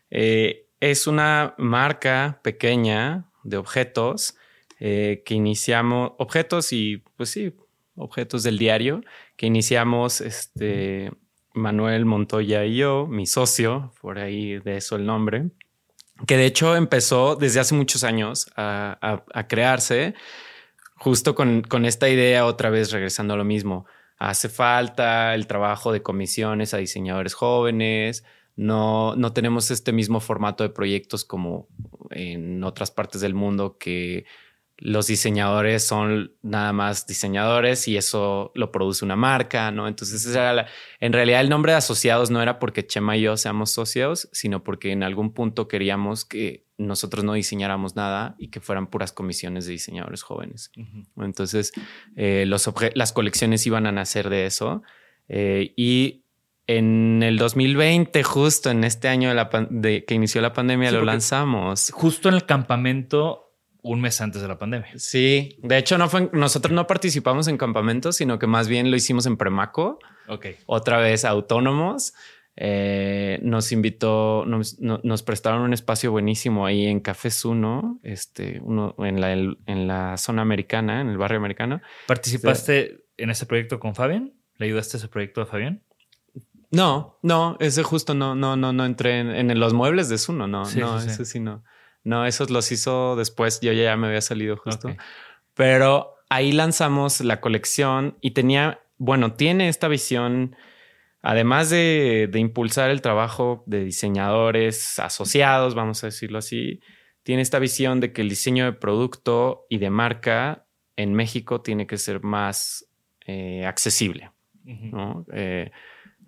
eh, es una marca pequeña de objetos eh, que iniciamos, objetos y pues sí, objetos del diario, que iniciamos este, Manuel Montoya y yo, mi socio, por ahí de eso el nombre que de hecho empezó desde hace muchos años a, crearse, justo con, con, esta idea, otra vez regresando a lo mismo. Hace falta el trabajo de comisiones a diseñadores jóvenes. No, no tenemos este mismo formato de proyectos como en otras partes del mundo que los diseñadores son nada más diseñadores y eso lo produce una marca, ¿no? Entonces, en realidad el nombre de asociados no era porque Chema y yo seamos socios, sino porque en algún punto queríamos que nosotros no diseñáramos nada y que fueran puras comisiones de diseñadores jóvenes. Entonces, eh, los las colecciones iban a nacer de eso eh, y en el 2020, justo en este año de, la de que inició la pandemia, lo lanzamos. Justo en el campamento un mes antes de la pandemia. Sí, de hecho no fue, nosotros no participamos en campamentos, sino que más bien lo hicimos en Premaco. Ok. Otra vez autónomos. Eh, nos invitó, nos, prestaron un espacio buenísimo ahí en Café Uno, este, uno en la, en la zona americana, en el barrio americano. ¿Participaste en ese proyecto con Fabián? ¿Le ayudaste a ese proyecto a Fabián? No, no, ese justo no, no, no, no entré en, los muebles de Zuno, no, no, eso sí no. No, esos los hizo después, yo ya me había salido justo. Pero ahí lanzamos la colección y tenía, bueno, tiene esta visión, además de, de impulsar el trabajo de diseñadores asociados, vamos a decirlo así, tiene esta visión de que el diseño de producto y de marca en México tiene que ser más eh, accesible. Eh,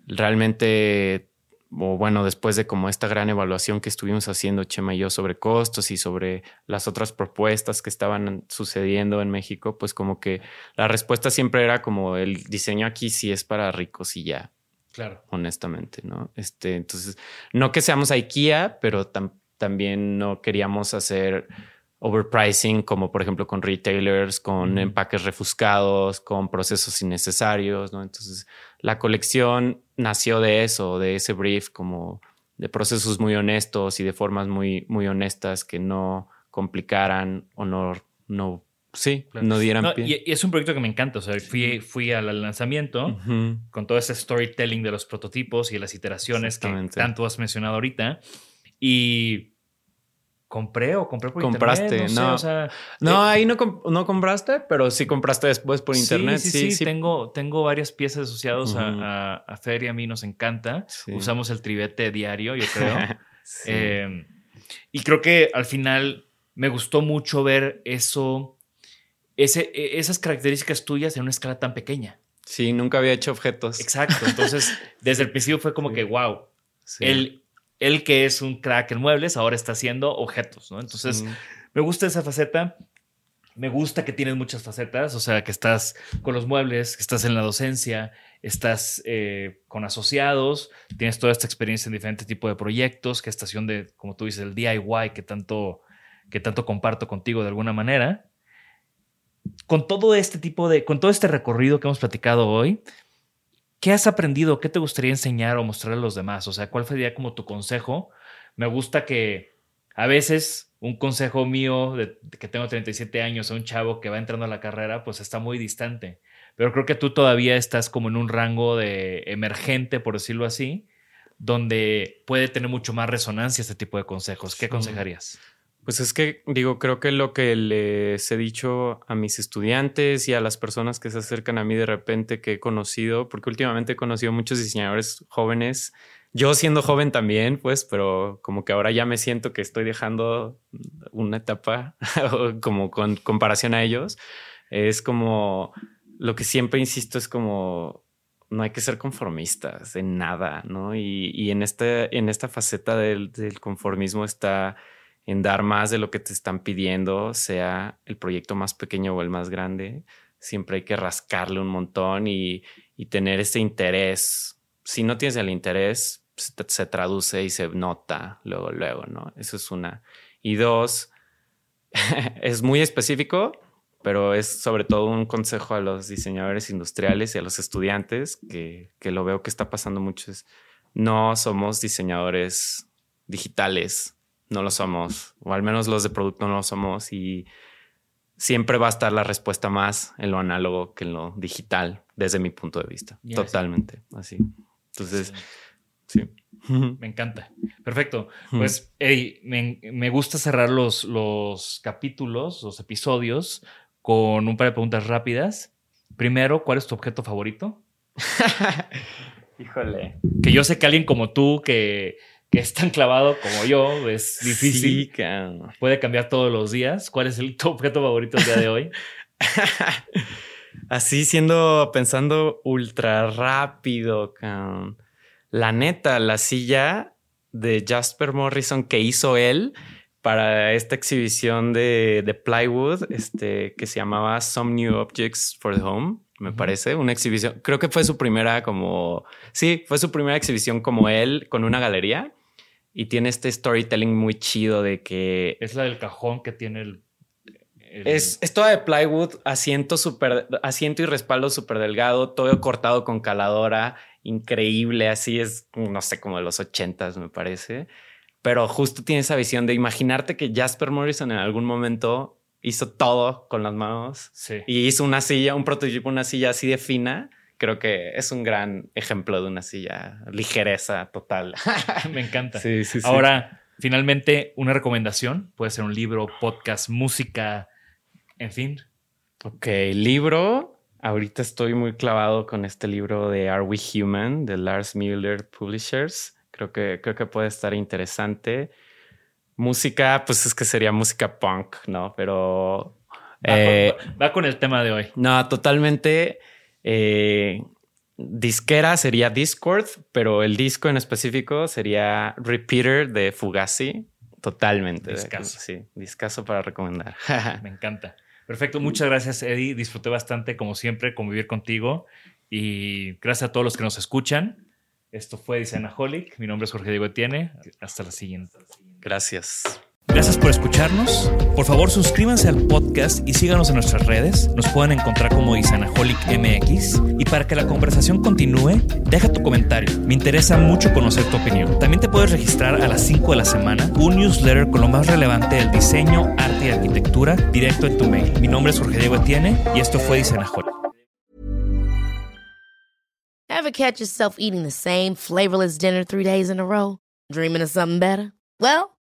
realmente, o bueno, después de como esta gran evaluación que estuvimos haciendo Chema y yo sobre costos y sobre las otras propuestas que estaban sucediendo en México, pues como que la respuesta siempre era como el diseño aquí sí es para ricos y ya. Claro. Honestamente, ¿no? Este, entonces, no que seamos IKEA, pero también no queríamos hacer overpricing, como por ejemplo con retailers, con empaques refuscados, con procesos innecesarios, ¿no? Entonces, la colección nació de eso, de ese brief, como de procesos muy honestos y de formas muy, muy honestas que no complicaran o no, no sí, no dieran pie. Y, es un proyecto que me encanta. O sea, fui, fui al lanzamiento con todo ese storytelling de los prototipos y las iteraciones que tanto has mencionado ahorita. Y compré o compré por compraste, internet. No, no, eh, ahí no, no compraste, pero sí compraste después por internet. Sí, sí, sí. Tengo, tengo varias piezas asociadas a, a, Fer y a mí nos encanta. Usamos el tribete diario, yo creo. Em, y creo que al final me gustó mucho ver eso, ese, e, esas características tuyas en una escala tan pequeña. Sí, nunca había hecho objetos. Exacto. Entonces, desde el principio fue como que, wow, el él que es un crack en muebles, ahora está haciendo objetos, ¿no? Entonces, me gusta esa faceta. Me gusta que tienes muchas facetas, o sea, que estás con los muebles, que estás en la docencia, estás eh, con asociados, tienes toda esta experiencia en diferentes tipos de proyectos, que estación de, como tú dices, el DIY que tanto, que tanto comparto contigo de alguna manera. Con todo este tipo de, con todo este recorrido que hemos platicado hoy, ¿Qué has aprendido? ¿Qué te gustaría enseñar o mostrar a los demás? O sea, ¿cuál sería como tu consejo? Me gusta que a veces un consejo mío de, que tengo 37 años a un chavo que va entrando a la carrera, pues está muy distante. Pero creo que tú todavía estás como en un rango de emergente, por decirlo así, donde puede tener mucho más resonancia este tipo de consejos. ¿Qué aconsejarías? Pues es que digo, creo que lo que les he dicho a mis estudiantes y a las personas que se acercan a mí de repente que he conocido, porque últimamente he conocido muchos diseñadores jóvenes, yo siendo joven también, pues, pero como que ahora ya me siento que estoy dejando una etapa como con comparación a ellos, es como lo que siempre insisto es como no hay que ser conformistas en nada, ¿no? Y, en, este, en esta faceta del, del conformismo está en dar más de lo que te están pidiendo, sea el proyecto más pequeño o el más grande. Siempre hay que rascarle un montón y, tener ese interés. Si no tienes el interés, se, se, traduce y se nota luego, luego, ¿no? Eso es una. Y dos, es muy específico, pero es sobre todo un consejo a los diseñadores industriales y a los estudiantes, que, que lo veo que está pasando mucho, es no somos diseñadores digitales, no lo somos, o al menos los de producto no lo somos y siempre va a estar la respuesta más en lo análogo que en lo digital, desde mi punto de vista. Totalmente, así. Entonces, sí. Me encanta. Perfecto. Pues, me, gusta cerrar los, los capítulos, los episodios, con un par de preguntas rápidas. Primero, ¿cuál es tu objeto favorito? Híjole. Que yo sé que alguien como tú que que es tan clavado como yo, es difícil. Puede cambiar todos los días. ¿Cuál es el, tu objeto favorito el día de hoy? Así siendo, pensando ultra rápido, La neta, la silla de Jasper Morrison que hizo él para esta exhibición de, de plywood, este, que se llamaba Some New Objects for the Home me parece, una exhibición. Creo que fue su primera como, sí, fue su primera exhibición como él con una galería y tiene este storytelling muy chido de que... Es la del cajón que tiene el... Es, es, toda de plywood, asiento, super, asiento y respaldo súper delgado, todo cortado con caladora, increíble, así es, no sé, como de los ochentas me parece. Pero justo tiene esa visión de imaginarte que Jasper Morrison en algún momento hizo todo con las manos sí. y hizo una silla, un prototipo, una silla así de fina creo que es un gran ejemplo de una silla ligereza total. Me encanta. Sí, sí, sí. Ahora, finalmente, una recomendación. Puede ser un libro, podcast, música, en fin. Ok, libro. Ahorita estoy muy clavado con este libro de Are We Human de Lars Müller Publishers. Creo que, creo que puede estar interesante. Música, pues es que sería música punk, ¿no? Pero... Va, eh, con, va con el tema de hoy. no, totalmente. Eh, disquera sería Discord, pero el disco en específico sería Repeater de Fugazi. Totalmente. Discazo. Sí, discaso para recomendar. Me encanta. Perfecto, muchas gracias Eddie. Disfruté bastante, como siempre, convivir contigo. Y gracias a todos los que nos escuchan. Esto fue Designaholic. Mi nombre es Jorge Diego Etienne. Hasta la siguiente. Gracias. Gracias por escucharnos. Por favor, suscríbanse al podcast y síganos en nuestras redes. Nos pueden encontrar como Isanaholic MX. Y para que la conversación continúe, deja tu comentario. Me interesa mucho conocer tu opinión. También te puedes registrar a las 5 de la semana un newsletter con lo más relevante del diseño, arte y arquitectura directo en tu mail. Mi nombre es Jorge Diego Etienne y esto fue Isanaholic. Ever catch yourself eating the same flavorless dinner three days in a row? Dreaming of something better? Well,